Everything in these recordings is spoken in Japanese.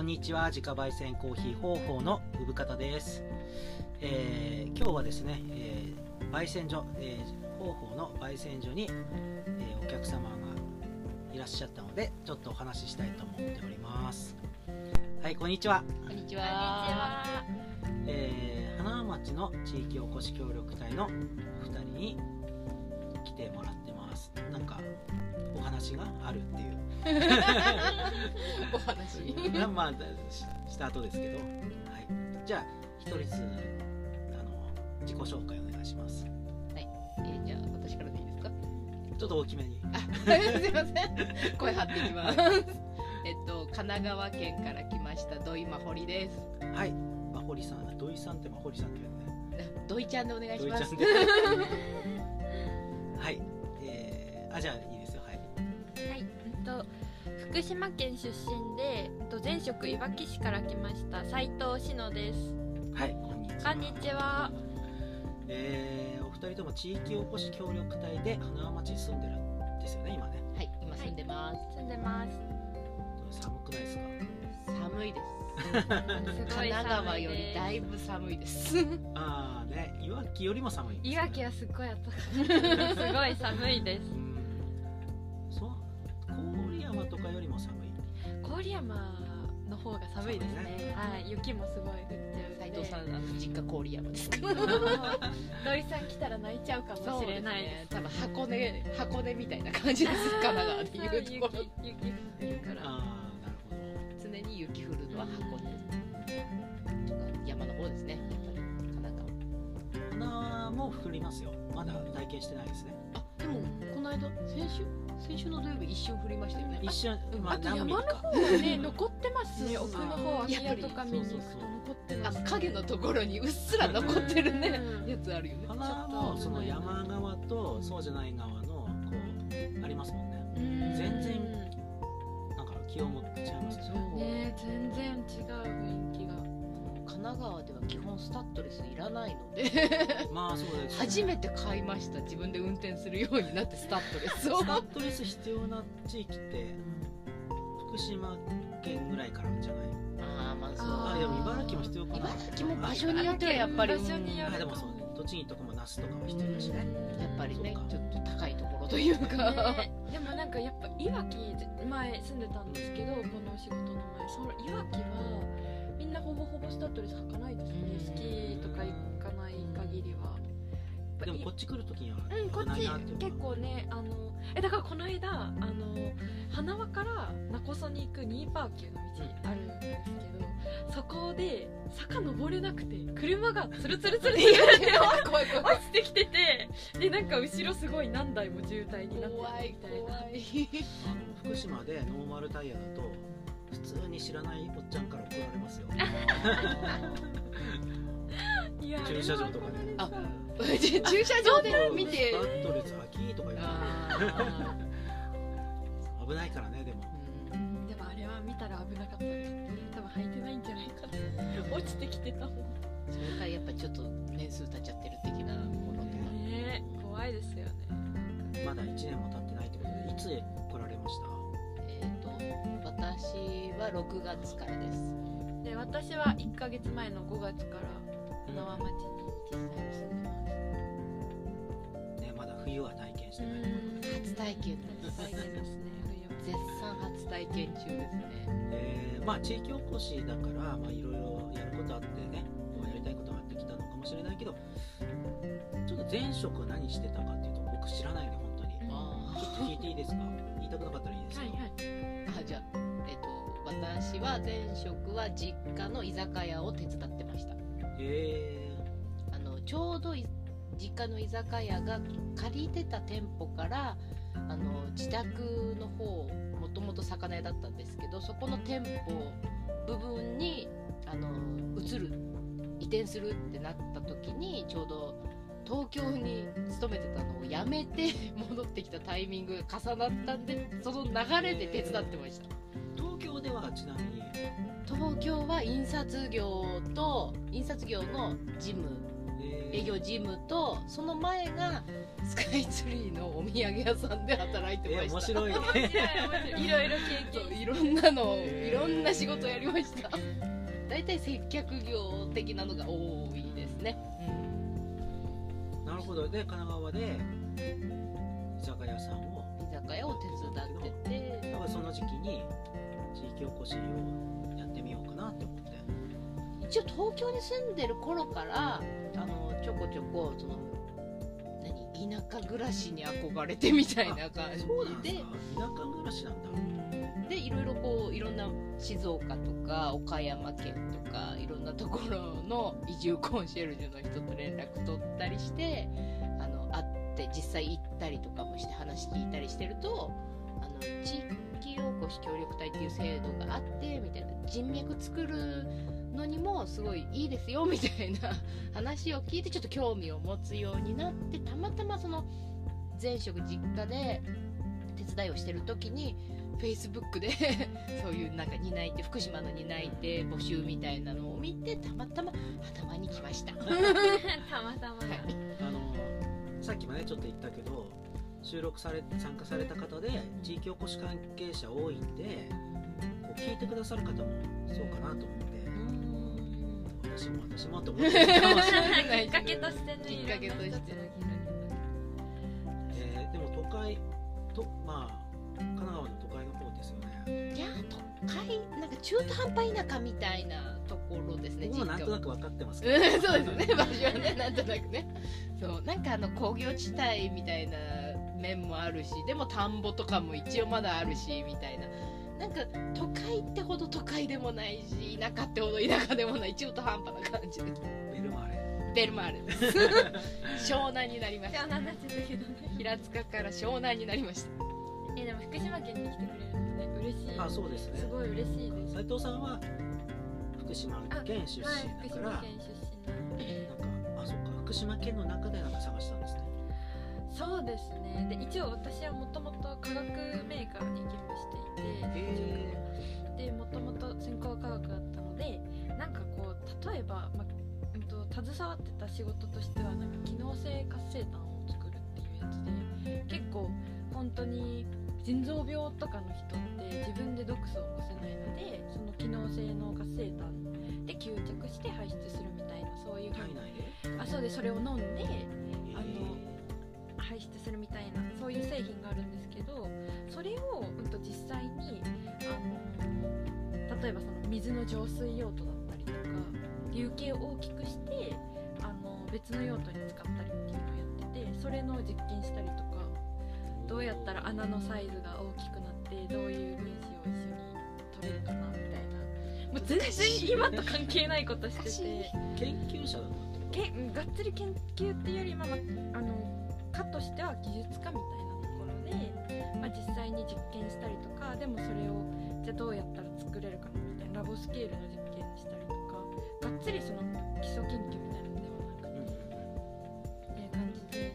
こんにちは自家焙煎コーヒー方法の産方です、えー今日はですね、えー焙煎所、えー方法の焙煎所に、えーお客様がいらっしゃったのでちょっとお話ししたいと思っておりますはいこんにちは、こんにちは。は。えー花輪町の地域おこし協力隊のお二人に来てもらってなんかお話があるっていう。お話。まあまあしした後ですけど、はい、じゃあ一人ずつあの自己紹介お願いします。えーじゃあ私からでいいですか？ちょっと大きめに。あ、すいません。声張っていきます。えっと神奈川県から来ました土井真堀です。はい。まほりさん土井さんってまほりさんって言うね土井ちゃんでお願いします。はい。えー、あじゃあいいですよはいはい、えっと福島県出身で、えっと前職いわき市から来ました斉藤志乃です。はいこんにちはこんにちは。えー、お二人とも地域おこし協力隊で花輪町に住んでるんですよね今ねはい、今住んでます。住んでます。寒くないですか？寒いです。すごい神奈川寒いよりです。だいぶ寒いです。ああねいわきよりも寒いねいわきはすっごい暖かい。すごい寒いです山とかよりも寒い郡山の方が寒いです寒いね。はい、雪もすごい降っちゃう。斉藤さん、あの実家郡山ですか。土井さん来たら泣いちゃうかもしれないです。多分箱根箱根みたいな感じです。神奈川でいうところ。雪雪降ってるから。ああなるほど常に雪降るのは箱根とか山の方ですねやっぱり神奈花も降りますよまだ体験してないですね川あでもこの間先週先週の土曜日一瞬降りましたよね。一瞬うん。まああと何ミリか。ね、残ってます。ね。奥の方、空き家とか見に行くと残ってあます。影のところにうっすら残ってるね。うん。やつあるよね。花もその山側とそうじゃない側のこうありますもんね。うん。全然なんか気温も違いますね。ね、全然違う雰囲気が。神奈川では基本スタッドレスいらないので。まあそうです初めて買いました。自分で運転するようになってスタッドレスを。スタッドレス必要な地域って福島県ぐらいからじゃない？ああまあそう。あでも茨城も必要かな。茨城も場所によってはやっぱり。場所によるあでもそうね。栃木とかも那須とかも必要だしね。やっぱりねちょっと高いところというか、ね。でもなんかやっぱいわき前住んでたんですけどこのお仕事の前。そのいわきはみんなほぼほぼスタッドレス履かないですね。うん。スキーとか行かない限りは。でもこっち来るときにはうん、こっち結構ねあのえだからこの間あの花輪から中曽に行くニーパーキューの道あるんですけどそこで坂登れなくて車がツルツルツルって言われて 怖い怖い落ちてきててでなんか後ろすごい何台も渋滞になってみたいな。怖い。あの福島でノーマルタイヤだと普通に知らないおっちゃんから怒られますよ。駐車場とかで。あ駐車場で見て。スタッドレス秋とか言あう 危ないからねでも。でもあれは見たら危なかった。多分履いてないんじゃないかな。落ちてきてたもんそれからやっぱちょっと年数経っちゃってる的なものとかね怖いですよね。まだ1年も経ってないってことでいつは6月からです。で私は1ヶ月前の5月から花輪町に実際に住んでます。ねまだ冬は体験してない。ってことで初体験ですね。絶賛初体験中ですね。えーまあ地域おこしだからまあいろいろやることあってねやりたいことがあってきたのかもしれないけどちょっと前職何してたかっていうと僕知らないんで本当に。あちょっと聞いていいですか？言いたくなかったらいいですけど、はいはい。ーあじゃあえっ、と私は前職は実家の居酒屋を手伝ってました。えあのちょうどい実家の居酒屋が借りてた店舗からあの自宅の方もともと魚屋だったんですけどそこの店舗部分にあの移る移転するってなった時にちょうど東京に勤めてたのを辞めて戻ってきたタイミングが重なったんでその流れで手伝ってました京ではちなみに。東京は印刷業と印刷業の事務。えー。営業事務とその前がスカイツリーのお土産屋さんで働いてました。え面白い面白い面白い。いろいろ経験いろんなのへー。いろんな仕事やりました。大体接客業的なのが多いですね、なるほど。で神奈川で居酒屋さんを居酒屋を手伝ってて。だからその時期に地域おこしをやってみようかなって思って。一応東京に住んでる頃からあのちょこちょこその何田舎暮らしに憧れてみたいな感じで。田舎暮らしなんだ。でいろいろこういろんな静岡とか岡山県とかいろんなところの移住コンシェルジュの人と連絡取ったりしてあの会って実際行ったりとかもして話聞いたりしてるとあの地域おこし協力隊っていう制度があってみたいな人脈作るのにもすごいいいですよみたいな話を聞いてちょっと興味を持つようになってたまたまその前職実家で手伝いをしてる時に Facebook でそういうなんか担い手福島の担い手募集みたいなのを見てたまたま頭に来ました。たまたまだ、はいあのさっきもねちょっと言ったけど収録され参加された方で地域おこし関係者多いんでこう聞いてくださる方もそうかなと思って。私も私もと思ってるかもしれないきっかけとしてね。きっかけとしてえーでも都会とまあ神奈川の都会の方ですよね。いや都会なんか中途半端田舎みたいなところですね僕もなんとなくく分かってますけど。うんそうですね。場所はねなんとなくね。そうなんかあの工業地帯みたいな面もあるしでも田んぼとかも一応まだあるしみたいな。なんか都会ってほど都会でもないし田舎ってほど田舎でもない。中途半端な感じで。すベルマーレ。ベルマーレ。で す湘南になりました。湘南になっちゃったけどね。平塚から湘南になりました。えでも福島県に来てくれるのね。嬉しい。あそうですね。すごい嬉しいです。斉藤さんは福島県出身はい。福だから、島県出身なのでなんかあそっか福島県の中でなんか探したんですねそうですね。で一応私はもともと化学メーカーに勤務していてへでもともと専攻は科学だったのでなんかこう例えば、まうんと携わってた仕事としてはなんか機能性活性炭を作るっていうやつで結構本当に腎臓病とかの人って自分で毒素を起こせないのでその機能性の活性炭で吸着して排出するみたいなそういう体内で？あそうでそれを飲んで排出するみたいなそういう製品があるんですけどそれを、うん、と実際にあの例えばその水の浄水用途だったりとか流形を大きくしてあの別の用途に使ったりっていうのをやっててそれの実験したりとかどうやったら穴のサイズが大きくなってどういう分子を一緒に取れるかなみたいな。もう全然今と関係ないことしてて。研究者だったってことけがっつり研究っていうよりまあまああの科としては技術家みたいなところで、まあ、実際に実験したりとかでもそれをじゃあどうやったら作れるかなみたいなラボスケールの実験したりとかがっつりその基礎研究みたいなのではなくてっていう感じで。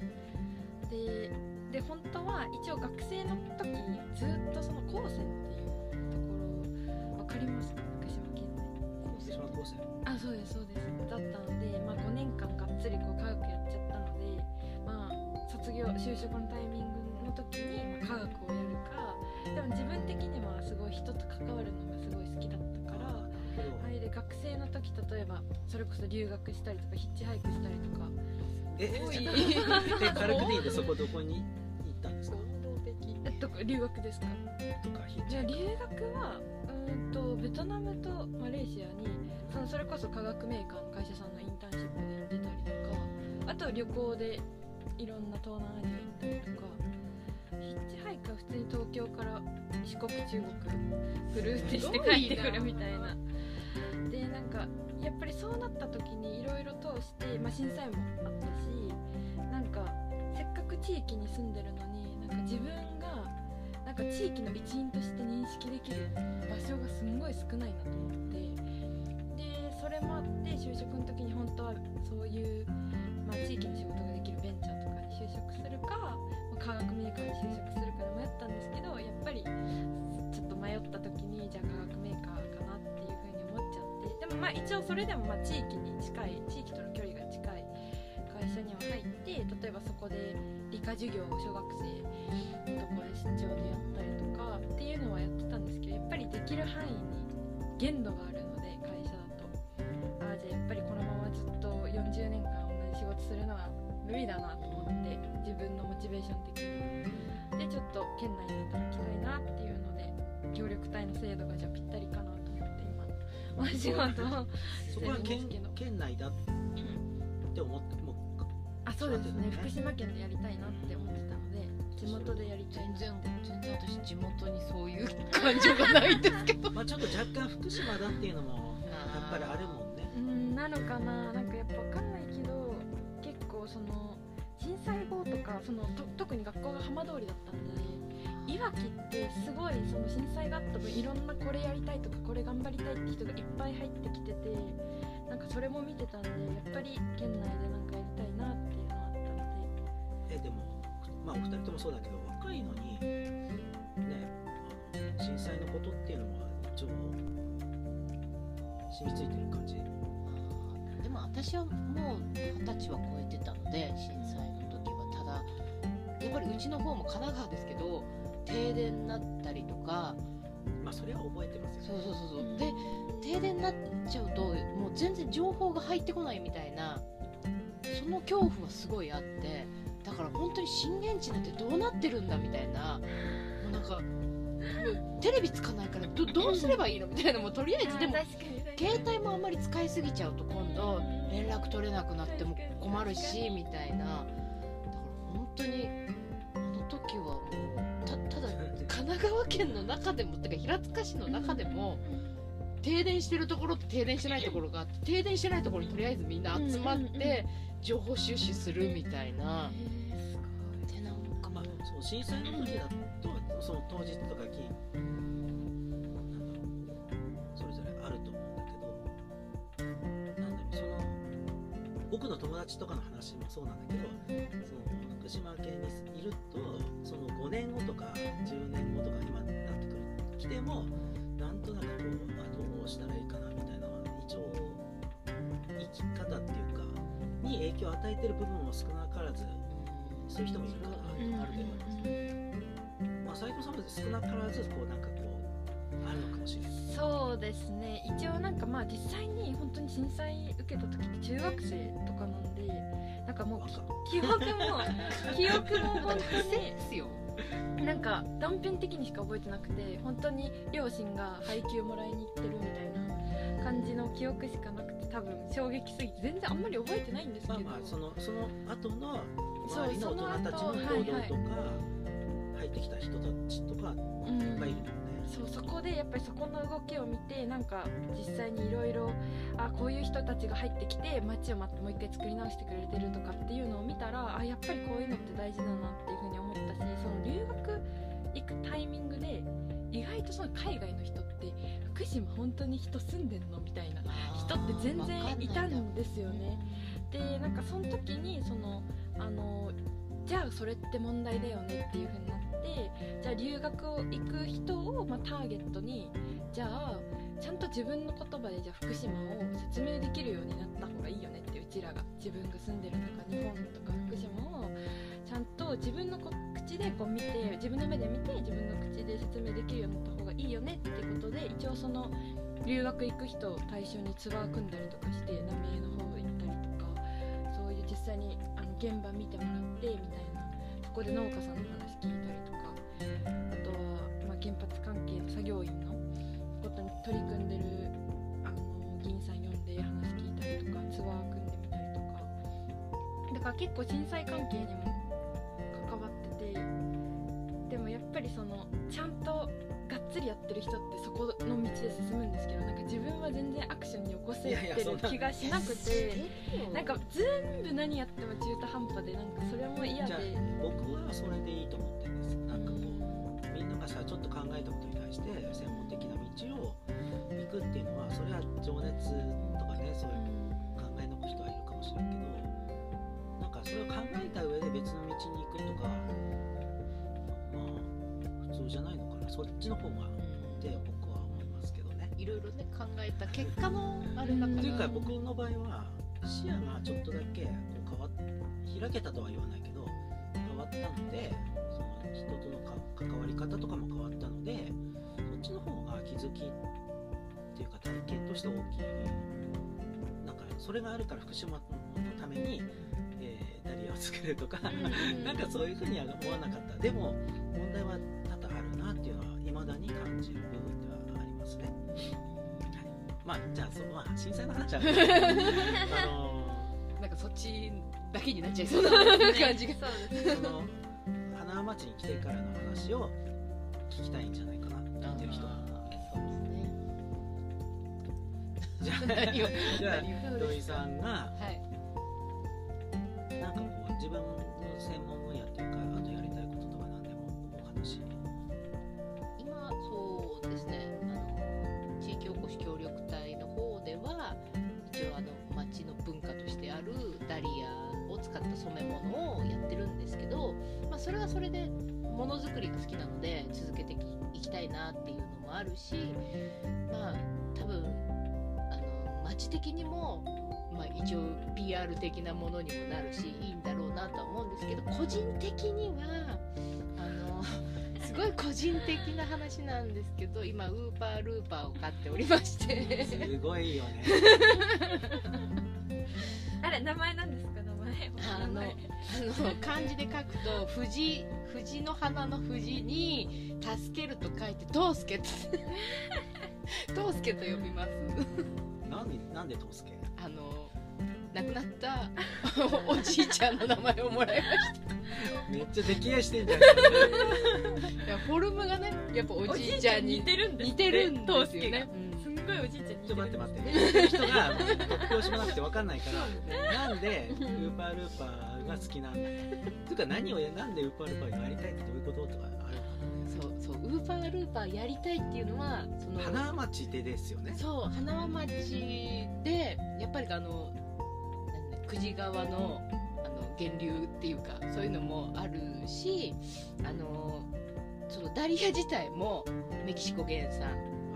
でで本当は一応学生の時ずっとその高専っていうところ分かります？か福島県で高専。あそうですそうです。だったので、まあ、5年間がっつりこう科学やっちゃったので、まあ、卒業就職のタイミングの時に、まあ、科学をやるかでも自分的にはすごい人と関わるのがすごい好きだったから、はい、で学生の時例えばそれこそ留学したりとかヒッチハイクしたりとかえ？多い。え軽くでいいんでそこどこに行ったんですか？行動的。えっと留学ですか？とかじゃあ留学はうーんとベトナムとマレーシアにそのそれこそ化学メーカーの会社さんのインターンシップで行ってたりとかあと旅行でいろんな東南アジア行ったりとかヒッチハイクは普通に東京から四国中国ぐるってして帰ってくるみたいな。でなんかやっぱりそうなった時にいろいろ通して、まあ、震災もあったしなんかせっかく地域に住んでるのになんか自分がなんか地域の一員として認識できる場所がすんごい少ないなと思ってでそれもあって就職の時に本当はそういう、まあ、地域の仕事が就職するか、化学メーカーに就職するかで迷ったんですけどやっぱりちょっと迷った時にじゃあ化学メーカーかなっていうふうに思っちゃってでもまあ一応それでもま地域に近い地域との距離が近い会社には入って例えばそこで理科授業を小学生ところで出張でやったりとかっていうのはやってたんですけどやっぱりできる範囲に限度があるので会社だと。ああじゃあやっぱりこのままずっと40年間同じ仕事するのは無理だなと思って自分のモチベーション的に。でちょっと県内で働きたいなっていうので協力隊の制度がじゃあぴったりかなと思って今お仕事をそこは県してるんですけど県内だって思ってもうあそうですね。ね。福島県でやりたいなって思ってたので地元でやりたい全な然全然私地元にそういう感情がないんで。すけどまあちょっと若干福島だっていうのもやっぱりあるもんね。うんなのかな。なんかやっぱわかんない構その震災後とかそのと特に学校が浜通りだったんでいわきってすごいその震災があった分いろんなこれやりたいとかこれ頑張りたいって人がいっぱい入ってきててなんかそれも見てたんでやっぱり県内でなんかやりたいなっていうのはあったので。えでもまあお二人ともそうだけど若いのにねあの震災のことっていうのは一応染みついてる感じ？でも私はもう二十歳は超えてたので震災の時は。ただやっぱりうちの方も神奈川ですけど停電になったりとか。まあそれは覚えてますよ。そうそうそうそう。で停電になっちゃうともう全然情報が入ってこないみたいなその恐怖はすごいあってだから本当に震源地なんてどうなってるんだみたいなもうなんかテレビつかないからどどうすればいいのみたいなもうとりあえずでも携帯もあんまり使いすぎちゃうと連絡取れなくなっても困るしみたいなだから本当にあの時はもうたただ神奈川県の中でもてか平塚市の中でも停電してるところと停電してないところがあって停電してないところにとりあえずみんな集まって情報収集するみたいな。でなんかまあそう震災の時だとその当日とかき僕の友達とかの話もそうなんだけどその福島県にいるとその5年後とか10年後とか今になってくる来てもなんとなくこうあどうしたらいいかなみたいな一応生き方っていうかに影響を与えてる部分も少なからずそういう人もいるからうんあると思います。まあ斉藤さんも少なからずこうなんかこうあるのかもしれない。そうですね一応なんかまあ実際に本当に震災けた時って中学生とかなんでなんかもう若記憶も 記憶も本ですよ。当になんか断片的にしか覚えてなくて本当に両親が配給もらいに行ってるみたいな感じの記憶しかなくて多分衝撃すぎて全然あんまり覚えてないんですけど、まあまあそのその後の周りの大人たちの行動とか、その後はいはい入ってきた人たちとかうん。いる。もんね。そうそこでやっぱりそこの動きを見てなんか実際にいろいろあこういう人たちが入ってきて街をまたもう一回作り直してくれてるとかっていうのを見たらあやっぱりこういうのって大事だなっていうふうに思ったしその留学行くタイミングで意外とその海外の人って福島本当に人住んでんのみたいな人って全然いたんですよね。でなんかその時にそのあのじゃあそれって問題だよねっていう風になっ留学を行く人を、まあ、ターゲットにじゃあちゃんと自分の言葉でじゃあ福島を説明できるようになった方がいいよねってうちらが。自分が住んでるとか日本とか福島をちゃんと自分の口でこう見て自分の目で見て自分の口で説明できるようになった方がいいよねってことで一応その留学行く人を対象にツアー組んだりとかして浪江の方行ったりとかそういう実際にあの現場見てもらってみたいな。そこで農家さんの話聞いたりとか、原発関係の作業員のことに取り組んでるあの議員さん呼んで話聞いたりとかツアー組んでみたりとかだから結構震災関係にも関わっててでもやっぱりそのちゃんとがっつりやってる人ってそこの道で進むんですけどなんか自分は全然アクションに起こせてる気がしなくてなんか全部何やっても中途半端でなんかそれも嫌で僕はそれでいいと思ってるんです。かちょっと考えたことに対して専門的な道を行くっていうのはそれは情熱とかねそういう考えの人はいるかもしれんけどなんかそれを考えた上で別の道に行くとかまあ普通じゃないのかな。そっちの方がって僕は思いますけどね。いろいろね考えた結果のあれだからというか僕の場合は視野がちょっとだけこう変わっ開けたとは言わないけど変わったので人とのか関わり方とかも変わったのでそっちの方が気づきっていうか体験として大きいなんかそれがあるから福島のために、えーダリアを作るとか、なんかそういうふうには思わなかった。でも問題は多々あるなっていうのはいまだに感じる部分ではありますね、はい、まあじゃあその、まあ、震災の話は あのなんかそっちだけになっちゃいそうな感じが。そうですその花町に来てからの話を聞きたいんじゃないかな聞いてる人はじゃあじゃあ 土井さんがはい。なんかこう自分の専門分野っていうかあとやりたいこととか何でもお話。今そうですね。あの地域おこし協力隊の方では一応あの町の文化としてあるダリアを使った染め物をやってそれはそれでものづくりが好きなので続けていきたいなっていうのもあるしまあ多分あの町的にも、まあ、一応 PR 的なものにもなるしいいんだろうなとは思うんですけど個人的にはあのすごい個人的な話なんですけど今ウーパールーパーを飼っておりまして。すごいよね。あれ名前なんですか？あのあの漢字で書くと藤藤の花の藤に助けると書いてトースケってトースケと呼びます。なんでなんでトースケあの亡くなったおじいちゃんの名前をもらいましめっちゃ溺愛してんじゃん。たいやフォルムがねやっぱおおじいちゃんに似てるんです似てるんトーですよねごいおじいちゃんちょっと待って待って。言ってる人が突拍子もなくて分かんないから。なんでウーパールーパーが好きなんだというか何をやなんでウーパールーパーやりたいってどういうこととかある？そうそうウーパールーパーやりたいっていうのはその花町でですよね。そう花輪町でやっぱりあの久慈川のあの源流っていうかそういうのもあるしあのそのダリア自体もメキシコ原産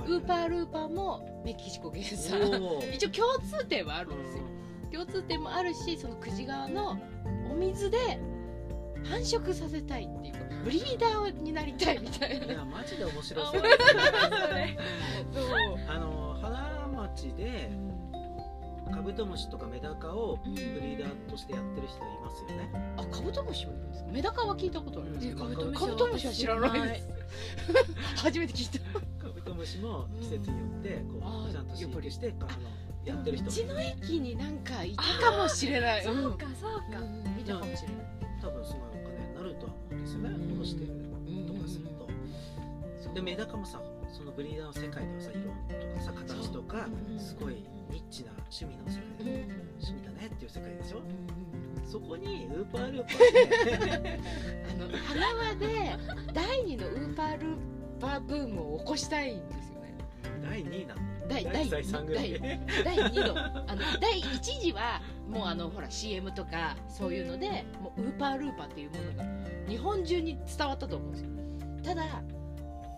ウーパールーパーもメキシコ原産。一応共通点はあるんですよ。共通点もあるしその久慈川のお水で繁殖させたいっていうかブリーダーになりたいみたいな。いやマジで面白そう。そう。あの花町でカブトムシとかメダカをブリーダーとしてやってる人いますよね。あカブトムシもいるんですか？メダカは聞いたことありますうん。カブトムシは知らないです。初めて聞いたカブトムシも季節によってこあーうちゃんと飼育してあのやってる人うちの駅になんかいたかもしれない。そうかそうか。うん。見たかもしれない。多分すごいお金になるとは思うんですよね。うん。戻してるとかするそうとでメダカもさそのブリーダーの世界ではさ色とかさ形とかうんすごいニッチな趣味の世うん界で趣味だねっていう世界でしょうんそこにウーパールーパー。で あの花輪で第二のウーパールーパーブームを起こしたいんですよね。第2位なの第第第3ぐらい。第第2の。あの第1次はもうあのほら CM とかそういうのでもうウーパールーパーっていうものが日本中に伝わったと思うんですよ。ただ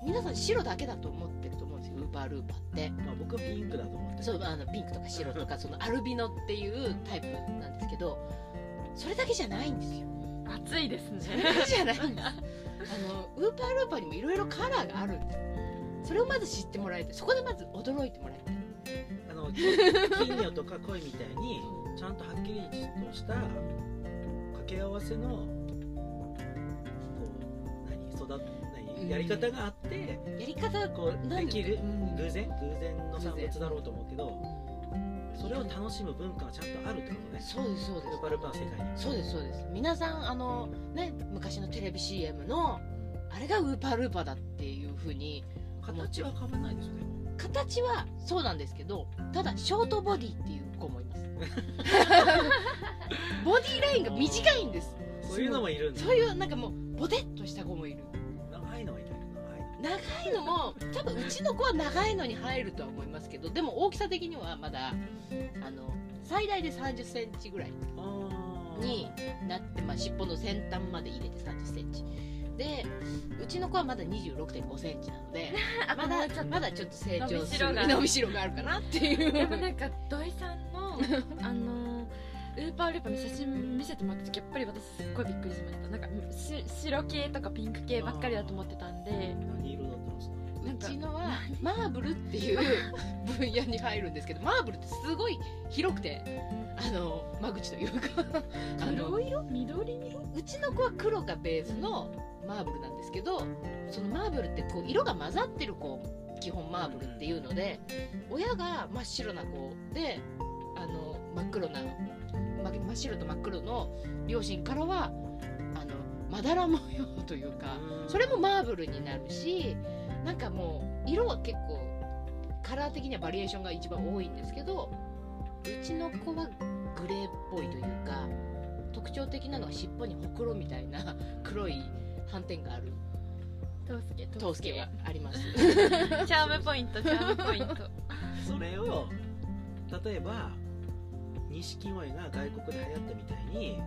皆さん白だけだと思ってると思うんですよウーパールーパーって。まあ僕はピンクだと思ってそうあのピンクとか白とか そのアルビノっていうタイプなんですけどそれだけじゃないんですよ。暑いですそれねだけじゃないんですあのウーパールーパーにもいろいろカラーがあるんですそれをまず知ってもらいたい。そこでまず驚いてもらいたい。あの金魚とか鯉みたいにちゃんとはっきりとした掛け合わせのこう何育っ何やり方があってやり方こうできる。うん。偶然？偶然の産物だろうと思うけどそれを楽しむ文化がちゃんとあるってことね。そうですそうです。ルパルパの世界に。そうですそうです。皆さんあのね昔のテレビ CM のあれがウーパールーパーだっていう風に形は変わらないでしょでも形はそうなんですけどただショートボディっていう子もいます。ボディラインが短いんです。そういうのもいるんだ。そういうなんかもうボテッとした子もいる長いのも多分うちの子は長いのに入るとは思いますけどでも大きさ的にはまだあの最大で3 0センチぐらいになって、まあ、尻尾の先端まで入れて3 0センチ。でうちの子はまだ2 6 5センチなので あまだもうちょっとまだちょっと成長する。伸びしろがあるかなっていう。でもなんか土井さんの あのーパールーパーの写真見せてもらった時やっぱり私すっごいびっくりしました。なんかし白系とかピンク系ばっかりだと思ってたんで。何色だったんで。すかうちのはマーブルっていう分野に入るんですけどマーブルってすごい広くてあの間口というか。あの黒色緑色？うちの子は黒がベースのマーブルなんですけどそのマーブルってこう色が混ざってる子基本マーブルっていうので親が真っ白な子であの真っ黒なま真っ白と真っ黒の両親からはあのまだら模様というかそれもマーブルになるしなんかもう色は結構カラー的にはバリエーションが一番多いんですけどうちの子はグレーっぽいというか特徴的なのは尻尾にほくろみたいな 黒い斑点がある。トースケ。トースケはあります。チャームポイントチャームポイント。それを例えば錦鯉が外国で流行ったみたいに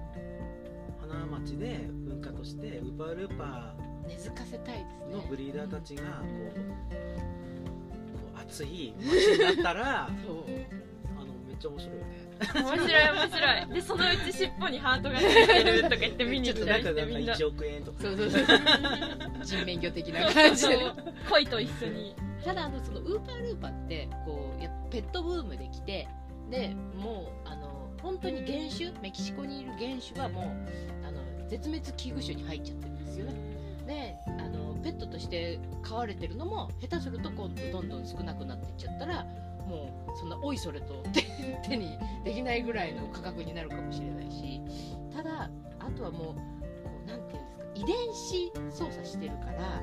花町で文化としてウーパールーパ根付かせたいですのブリーダーたちがこうこう熱い街になったらあ そう。のめっちゃ面白いよね。面白い面白い。でそのうち尻尾にハートがついてるとか言って見に来たりしてみんな。1億円とか。そうそうそう。人面魚的な感じで。恋と一緒に。ただあのそのウーパールーパーってこうやペットブームで来てでもうあの本当に原種メキシコにいる原種はもうあの絶滅危惧種に入っちゃってるんですよね。であのペットとして飼われてるのも下手すると今度どんどん少なくなっていっちゃったらもうそんなおいそれと手 手にできないぐらいの価格になるかもしれないし。ただあとはもうこうなんていうんですか遺伝子操作してるから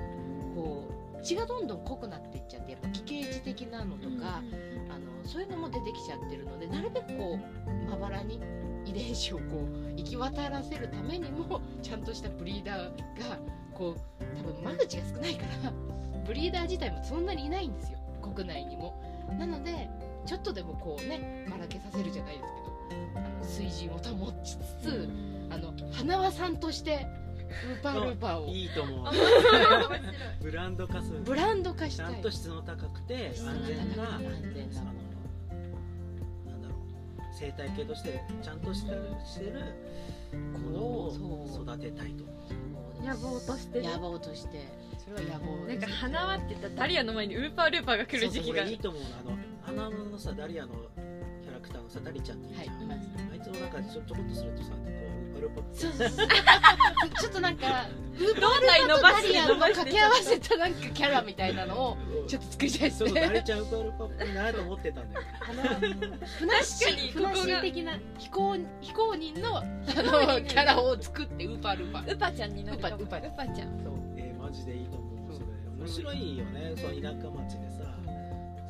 こう血がどんどん濃くなっていっちゃってやっぱ奇形児的なのとか、あのそういうのも出てきちゃってるのでなるべくこうまばらに遺伝子をこう行き渡らせるためにも ちゃんとしたブリーダーがこう多分間口が少ないから ブリーダー自体もそんなにいないんですよ。国内にも。なのでちょっとでもこうねばらけさせるじゃないですけどあの水準を保ちつつ、あの花輪さんとしてウーパールーパーを。いいと思う。ブランド化する。ブランド化したい。ちゃんと質の高くて安全な安全な生態系としてちゃんとしてるしてるものを育てたいと。野望として。ね野望として。それは野望なんか花輪って言ったらダリアの前にウーパールーパーが来る時期が。そうそういいと思うあの花のさダリアのキャラクターのさダリちゃんっていいじゃん、はい。いますあいつもなんかちょちょこっとするとさこうウーパルパそうそうそう。ちょっとなんか胴体伸ばしてダリアの掛け合わせたなんかキャラみたいなのをちょっと作りたいですそうダリねちゃんウーパルパっぽいなと思ってたんだよ。あのふなっし確かにーふなっし的な非公非公認のあ公の認キャラを作ってウーパールーパ。ーウパちゃんになるかも。ウパウパ。ウパちゃん。そう。えー、マジでいいと思う。面白いよね。その田舎町でさ。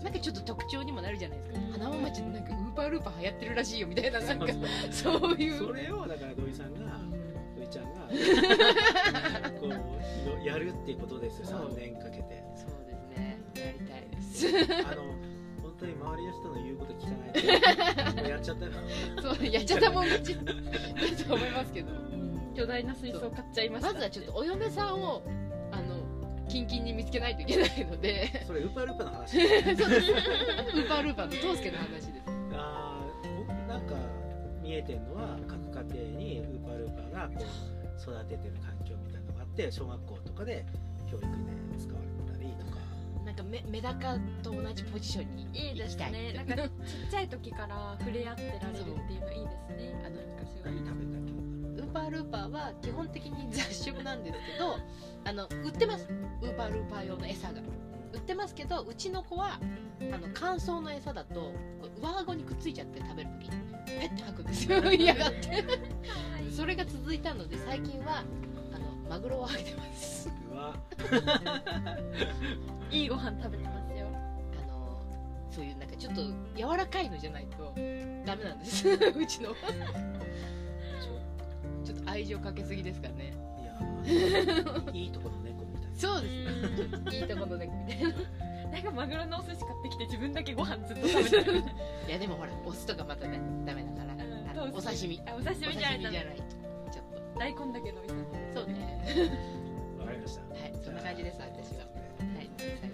なんかちょっと特徴にもなるじゃないですか。うん。花輪町でなんかウーパールーパー流行ってるらしいよみたいななんかそういう。それをだから土井さんが土井ちゃんが こうやるっていうことですよ。そう3年かけてやりたいです。あの本当に周りの人の言うこと聞かないでもうやっちゃったよ。そうやっちゃったもん勝ちだと思いますけど。巨大な水槽買っちゃいました。まずはちょっとお嫁さんをあのキンキンに見つけないといけないので。それウーパールーパーの話。そうですウーパールーパーのトースケの話です。あー僕なんか見えてるのは各家庭にウーパールーパーがこう育ててる環境みたいなのがあって小学校とかで教育で使われメメダカと同じポジションにいいですね。なんかちっちゃい時から触れ合ってられるっていうのいいですね。あの昔は何食べたっけウーパールーパーは基本的に雑食なんですけど あの売ってます。ウーパールーパー用の餌が。売ってますけどうちの子はあの乾燥の餌だと上顎にくっついちゃって食べる時にペッて吐くんですよ。嫌がって。それが続いたので最近はマグロをあげてます。うわ。いいご飯食べてますよ。あのそういうなんかちょっと柔らかいのじゃないとダメなんです。うちの。ちょっと。愛情かけすぎですからね。いやいいとこの猫みたい。そうですね。いいとこの猫みたいな。なんかマグロのお寿司買ってきて自分だけご飯ずっと食べてる。いやでもほらお酢とかまたねダメだから。お刺身。あお刺身じゃない大根だけど美味しそうね。わかりました。はいそんな感じです私は。はい斉藤さん。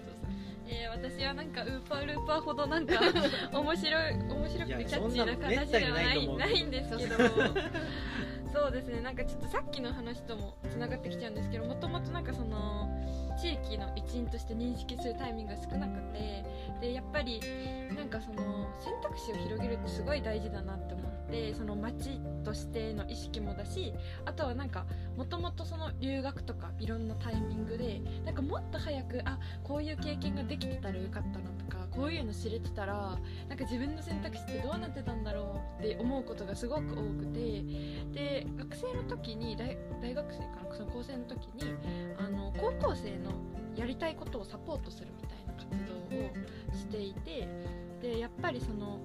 えー私がなんかウーパールーパーほどなんか 面白い面白くてキャッチーな形ではないないんですけど そうですね。なんかちょっとさっきの話ともつながってきちゃうんですけどもともとなんかその地域の一員として認識するタイミングが少なくてでやっぱりなんかその選択肢を広げるってすごい大事だなって思ってその町としての意識もだしあとはなんかもともとその留学とかいろんなタイミングでなんかもっと早くあこういう経験ができてたらよかったなとかこういうの知れてたらなんか自分の選択肢ってどうなってたんだろうって思うことがすごく多くてで学生の時に大大学生かなその高専の時にあの高校生ののやりたいことをサポートするみたいな活動をしていてでやっぱりその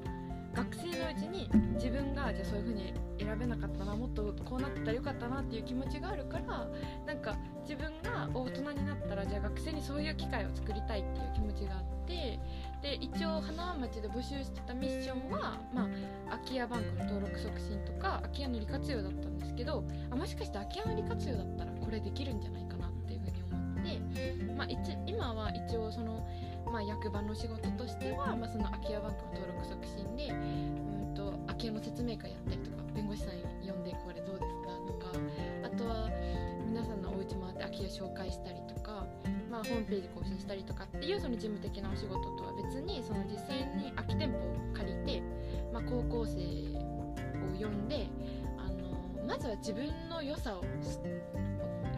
学生のうちに自分がじゃあそういう風に選べなかったなもっとこうなったらよかったなっていう気持ちがあるからなんか自分が大人になったらじゃあ学生にそういう機会を作りたいっていう気持ちがあってで一応花輪町で募集してたミッションは、まあ、空き家バンクの登録促進とか空き家の利活用だったんですけどあもしかして空き家の利活用だったらこれできるんじゃないかなっていう風に思って、まあ、一今は一応その、まあ、役場の仕事としては、まあ、その空き家バンクの登録促進でうんと空き家の説明会やったりとか弁護士さん呼んでこれどうですかとかあとは皆さんのお家回って空き家紹介したりとか、まあ、ホームページ更新したりとかっていうその事務的なお仕事とは別にその実際に空き店舗を借りて、まあ、高校生を呼んであのまずは自分の良さをし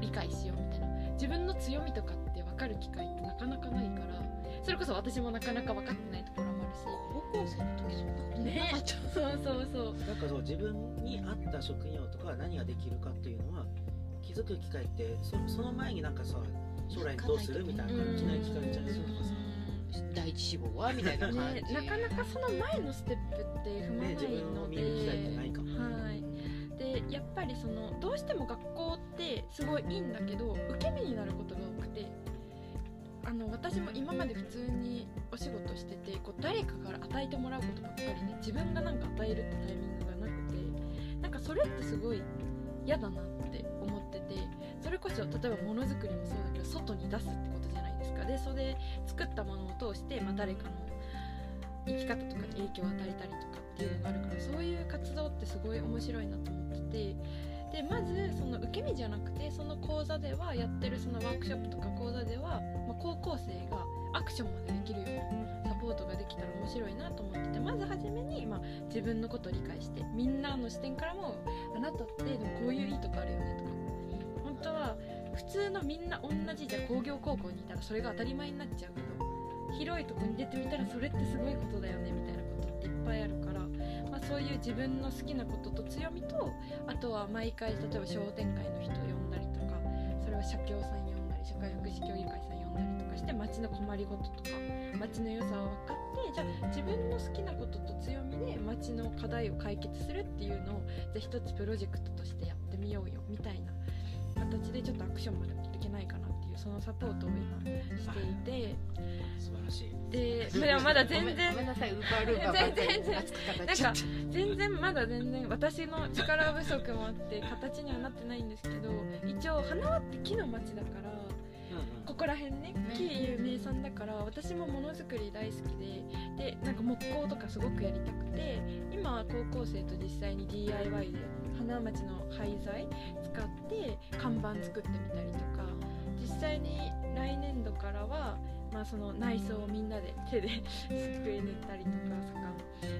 理解しようみたいな自分の強みとかって分かる機会ってなかなかないからそれこそ私もなかなか分かってないところもあるし。高校生の時そんなことねなかった そうそうそう。なんかそう自分に合った職業とか何ができるかっていうのは気づく機会ってそその前になんかさ将来どうするみたいな感じで聞かれちゃいそうとかさ第一志望はみたいな感じ、ね、なかなかその前のステップって踏まないね自分をので、見る機会ってないかもはいでやっぱりそのどうしても学校ってすごいいいんだけど受け身になることが多くてあの私も今まで普通にお仕事しててこう誰かから与えてもらうことばっかりね自分がなんか与えるってタイミングがなくてなんかそれってすごい嫌だなって思っててそれこそ例えばものづくりもそうだけど外に出すってことじゃないですか。でそれで作ったものを通して、まあ、誰かの生き方とかに影響を与えたりとかっていうのがあるからそういう活動ってすごい面白いなと思っててでまずその受け身じゃなくてその講座ではやってるそのワークショップとか講座では、まあ、高校生がアクションまでできるようなサポートができたら面白いなと思っててまず初めに、まあ、自分のことを理解してみんなの視点からもあなたってでもこういういいとこあるよねとか。本当は普通のみんな同じじゃ工業高校にいたらそれが当たり前になっちゃうけど広いとこに出てみたらそれってすごいことだよねみたいなことっていっぱいあるから、そういう自分の好きなことと強みとあとは毎回例えば商店会の人を呼んだりとかそれは社協さん呼んだり社会福祉協議会さん呼んだりとかして町の困りごととか町の良さを分かってじゃあ自分の好きなことと強みで町の課題を解決するっていうのをじゃあ一つプロジェクトとしてやってみようよみたいな形でちょっとアクションまでいけないかなっていうそのサポートを今していて素晴らしい。で でもまだ全然ごめんなさいウーパールーパーばっかり全然まだ全然私の力不足もあって形にはなってないんですけど一応花輪って木の町だからうんここら辺ね木有名産だから私もものづくり大好きででなんか木工とかすごくやりたくて今は高校生と実際に DIY で花町の廃材使って看板作ってみたりとか実際に来年度からは、まあ、その内装をみんなで手で机塗ったりとか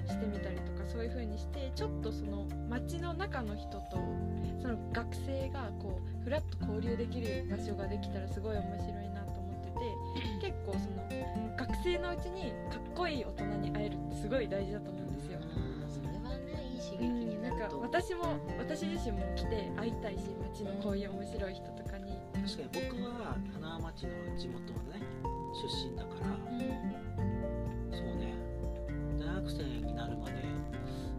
さしてみたりとかそういう風にしてちょっとその街の中の人とその学生がこうフラッと交流できる場所ができたらすごい面白いなと思ってて 結構その学生のうちにかっこいい大人に会えるってすごい大事だと思うんですよ。私も私自身も来て会いたいし街のこういう面白い人とか。に、確かに僕は花輪町の地元のね出身だからそうね大学生になるまで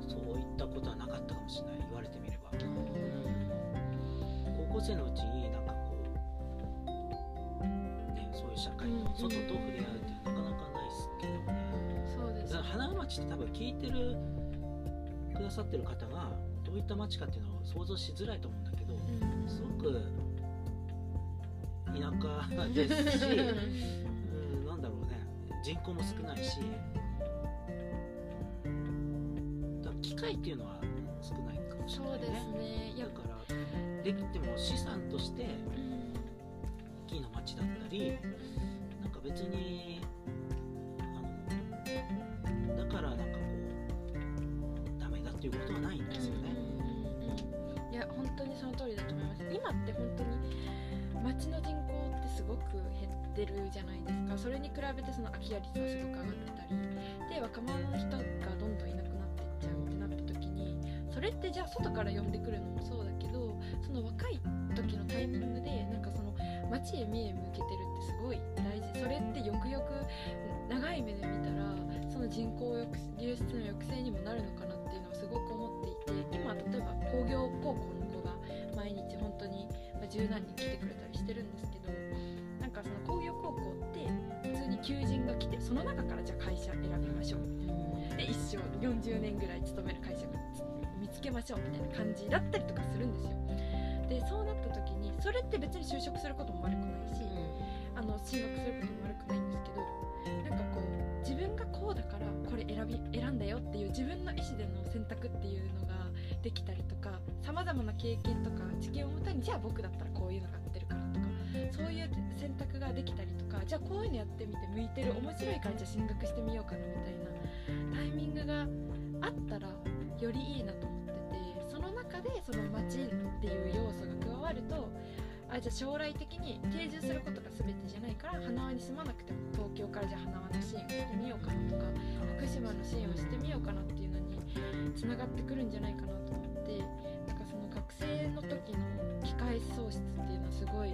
そういったことはなかったかもしれない。言われてみれば。高校生のうちになんかこうねそういう社会の外と触れ合うってなかなかないですけどね。そうです。だから花輪町って多分聞いてるくださってる方がどういった町かっていうのを想像しづらいと思うんだけどうん。すごく田舎ですしうん、なんだろうね。人口も少ないし。機会っていうのは少ないかもしれそうですないねだからできても資産としてうん大きな町だったりなんか別にあのだからなんかこうダメだっていうことはないんですよね。いや本当にその通りだと思います。今って本当に町の人口ってすごく減ってるじゃないですか。それに比べてその空き家率はすごく上がってたりで若者の人がどんどんいなくなっていっちゃうってなった時にそれってじゃあ外から呼んでくるのもそうだけどその若い時のタイミングでなんかその街へ目向けてるってすごい大事。それってよくよく長い目で見たらその人口抑流出の抑制にもなるのかなっていうのをすごく思っていて今例えば工業高校の子が毎日本当にまあ十何人来てくれたりしてるんですけどなんかその工業高校って普通に求人が来てその中からじゃあ会社選びましょう。みたいなで一生40年ぐらい勤める会社が見つけましょうみたいな感じだったりとかするんですよ。でそうなった時にそれって別に就職することも悪くないしあの進学することも悪くないんですけどなんかこう自分がこうだからこれ選び選んだよっていう自分の意思での選択っていうのができたりとかさまざまな経験とか知見をもとにじゃあ僕だったらこういうのが合ってるからとかそういう選択ができたりとかじゃあこういうのやってみて向いてる面白いからじゃあ進学してみようかなみたいなタイミングがあったらよりいいなと思っててその中でその街っていう要素が加わるとあじゃあ将来的に定住することが全てじゃないから花輪に住まなくても東京からじゃあ花輪の支援をしてみようかなとか福島の支援をしてみようかなっていうのにつながってくるんじゃないかなとってなんかその学生の時の機会創出っていうのはすごい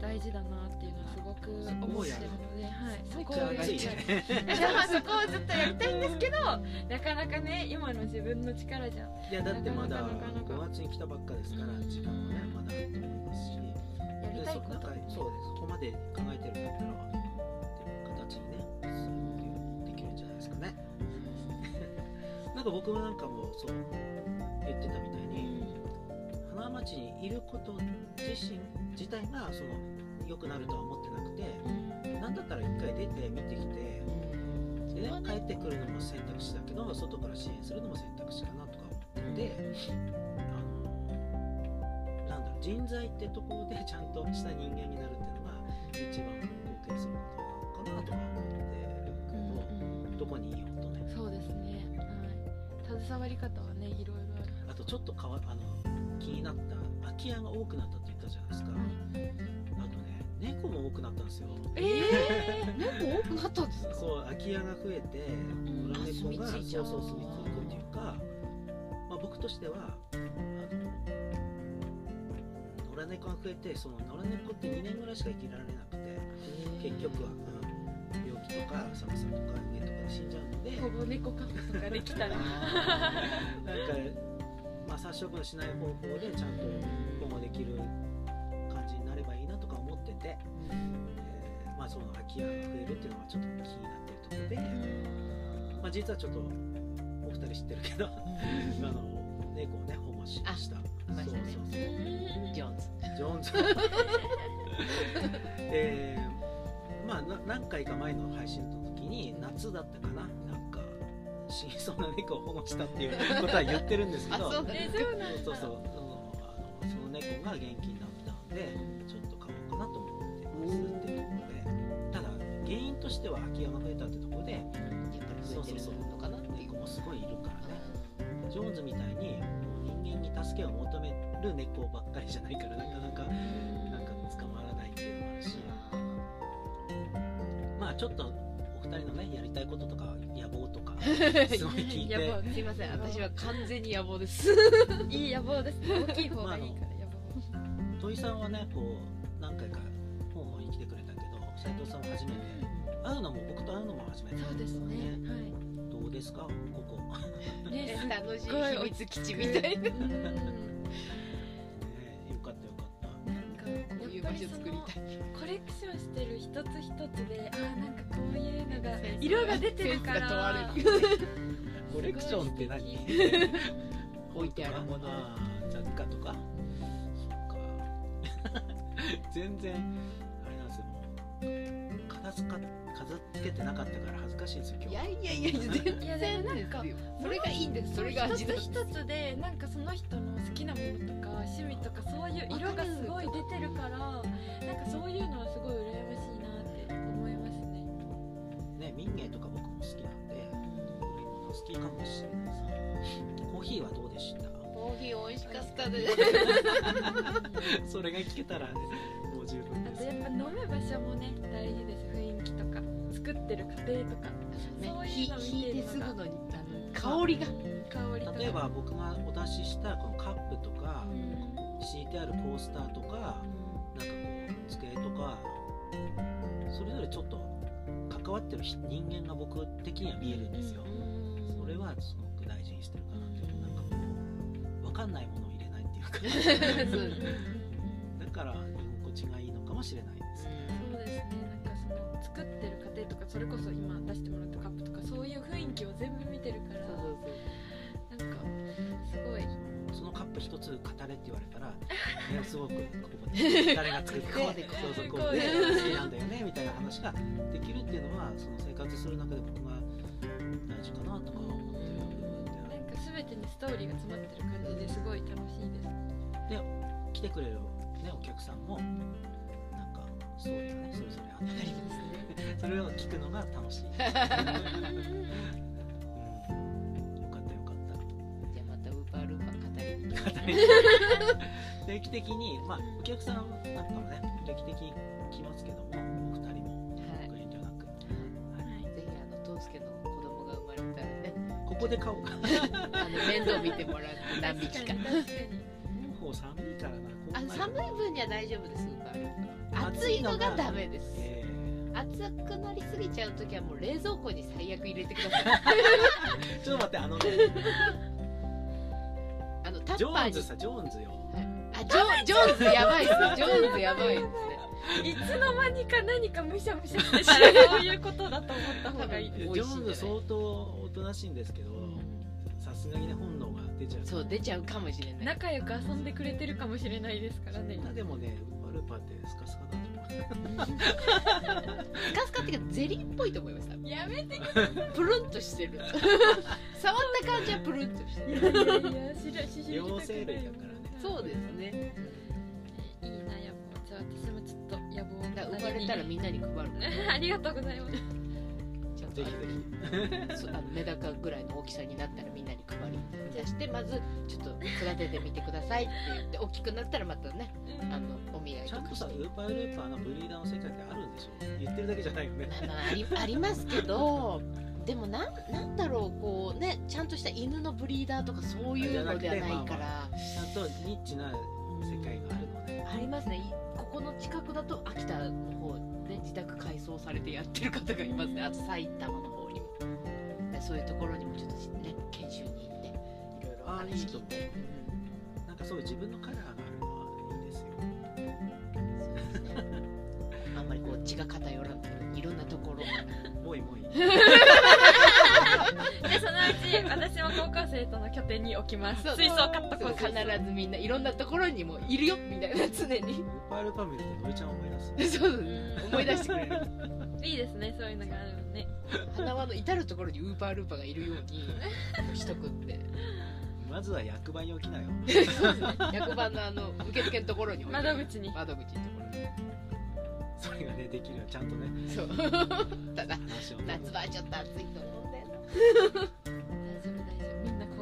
大事だなっていうのはすごく思ってるので、はい、そこをやりたい そこをずっとやりたいんですけどなかなかね今の自分の力じゃいやだってまだなかなか。5月に来たばっかですからうん。時間はねまだあると思いますし。やりたいこと。でそうです。そこまで考えてるんだったら なん。か僕もなんかもそう言ってたみたいに花町にいること自身自体がその良くなるとは思ってなくてなんだったら一回出て見てきてでね、帰ってくるのも選択肢だけど外から支援するのも選択肢かなとか思ってて、あのなんだろう人材ってところでちゃんとした人間になるっていうのが一番貢献することなのかなとは思ってるけど、どこにいようとね。そうですね、はい、携わり方はねいろいろとちょっとかわあの気になった空き家が多くなったって言ったじゃないですか、あとね猫も多くなったんですよ。え猫多くなったんですか？そう空き家が増えてん。野良猫がそううそう住み着くっていうか、まあ、僕としてはあの野良猫が増えてその野良猫って2年ぐらいしか生きられなくて結局は、うん病気とか寒さとか上とかで死んじゃうので。保護猫カフェとかできたら。なんか、まあ、殺処分しない方法でちゃんと保護できる感じになればいいなとか思ってて、えーまあ、その空き家が増えるっていうのはちょっと気になってるところで、まあ、実はちょっとお二人知ってるけど あの猫をね保護しました。そうそうそう。ジョーンズ。ジョーンズ。えーまあな何回か前の配信の時に夏だったかな死にそうな猫を保護したっていうことは言ってるんですけどあそうそうなんだ。そうそうそのあのその猫が元気になったのでちょっと飼おうかなと思ってますっていうところでただ原因としては空き家が増えたってところでやっぱり増えてるのかなっていう猫もすごいいるからね。ジョーンズみたいに人間に助けを求める猫ばっかりじゃないからなかなかなんか捕まらないっていうのもあるし。まあちょっとお二人のねやりたいこととか野望とか すごい聞いて。野望すいません。私は完全に野望です。いい野望です。ね大きい方がいいから野望土井さんはねこう何回か本本に来てくれたけど斉藤さんは初めて会うのも僕と会うのも初めて。そうですね。どうですか？ここ、はいね 楽しい秘密基地みたいなこういう場所作りたいコレクションしてる一つ一つであーなんかこういうのが色が出てるから。センスが問われるコレクションって何？置いてあるもの。雑貨とか？そっか。全然あれなんですよ。もう片つか飾っててなかったから恥ずかしいですよ今日。いやいやいや全いやで然もなんかそれがいいんですそれが味だ一つ一つでなんかその人の好きなものとか趣味とかそういう色がすごい出てるからなんかそういうのはすごい羨ましいなって思いますね。ね民芸とか僕も好きなんで売り物好きかもしれないですコーヒーはどうでした？コーヒー美味しかったです。それが聞けたらねもう十分です。あとやっぱ飲む場所もね大事です。雰囲気とか作ってる過程とか。ねそういうひの見ててるのがすぐのにあの香りが香りとか例えば僕がお出ししたこのカップとかうん。敷いてあるコースターとかなんかこう机とかそれぞれちょっと関わってる人人間が僕的には見えるんですよ。それはすごく大事にしてるかなっていうなんかこう分かんないものを入れないっていうか。だから居心地がいいのかもしれないです。そうですね。なんかその作ってる過程とかそれこそ今出してもらったカップとかそういう雰囲気を全部見てるから。そうそうなんかすごい。そのカップ一つ語れって言われたら、ね、すごくここで誰が作って こうでそうそうここうでうで好きなんだよねみたいな話ができるっていうのはその生活する中で僕が大事かなとか思ってる部分であなんか全てにストーリーが詰まってる感じですごい楽しいでする来てくれる、ね、お客さんもなんかストーリーがねそれぞれあっありますねてそれを聞くのが楽しい、定期的に、まあ、お客さんなんかもね定期的に来ますけどもお二人もはい。ご遠慮なく、はい。ぜひあのトースケの子供が生まれたらね。ここで買おうか。あの面倒見てもらって何匹か。もう寒いからなあ寒い分には大丈夫です暑いのがダメです。え暑くなりすぎちゃうときはもう冷蔵庫に最悪入れてください。ー ちょっと待ってあのねあのタジョッパーに。ーンズさジョーンズよ。あジョジョーンズやばいっすジョーンズやばいっすね。いつの間にか何かむしゃむしゃしてたら そういうことだと思った方がいいジですョーンズ相当おとなしいんですけどさすがにね本能が出ちゃう。そう出ちゃうかもしれない。仲良く遊んでくれてるかもしれないですからね。そんなでもねウーパールーパーってスカスカだと思うスカスカっていうかゼリーっぽいと思います多分やめてプルンとしてる。触った感じはプルンとしてる。いやいやいや知ら知りたくない妖精類だからねそうですねいいな野望じゃあ私もちょっと野望をだから生まれたらみんなに配るありがとうございますぜひぜひ。そうあのメダカぐらいの大きさになったらみんなに配り。出してまずちょっと育ててみてくださいって言って大きくなったらまたねあのお見合いちゃんとさウーパールーパーのブリーダーの世界ってあるんでしょ言ってるだけじゃないよね。まあまあありありますけどでもなんなんだろうこうねちゃんとした犬のブリーダーとかそういうのではないから。ちゃんとニッチな世界があるのねありますね。いここの近くだと秋田の方で自宅改装されてやってる方がいますね。あと埼玉の方にも。そういうところにもちょっとね研修に行っていろいろ話聞いうてなんかそういう自分のカラーがあるのはいいですよ。ですね。あんまりこう血が偏らないいろんなところもいもい ち私も高校生との拠点に置きます。そう。水槽カットそうコース必ずみんないろんなところにもいるよみたいな常に。ウーパールーパー見るとのりちゃんを思い出す。そう思い出してくれる。いいですねそう。いう。のがあるのね花輪の至る所にウーパールーパーがいるよう。にしとくってまずは役場に置きなよそう。ですね役場のあの受付のところに置いて窓口に窓口のとこそれがねできるよちゃんとねろにそう。ただ夏場はちょっと暑いと思う丈夫大丈夫。みんなか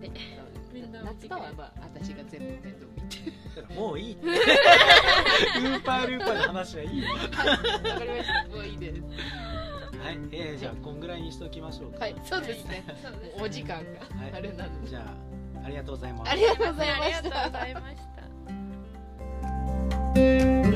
べて。みんな夏場はまあ私が全部面倒見て。もういいって。ウーパールーパーの話はいいよ。わかりました。もういいですはい、えー、じゃあこんぐらいにしておきましょうか。はい。そうですね。お時間がはいあれなので。じゃあありがとうございます。ありがとうございました。ありがとうございました。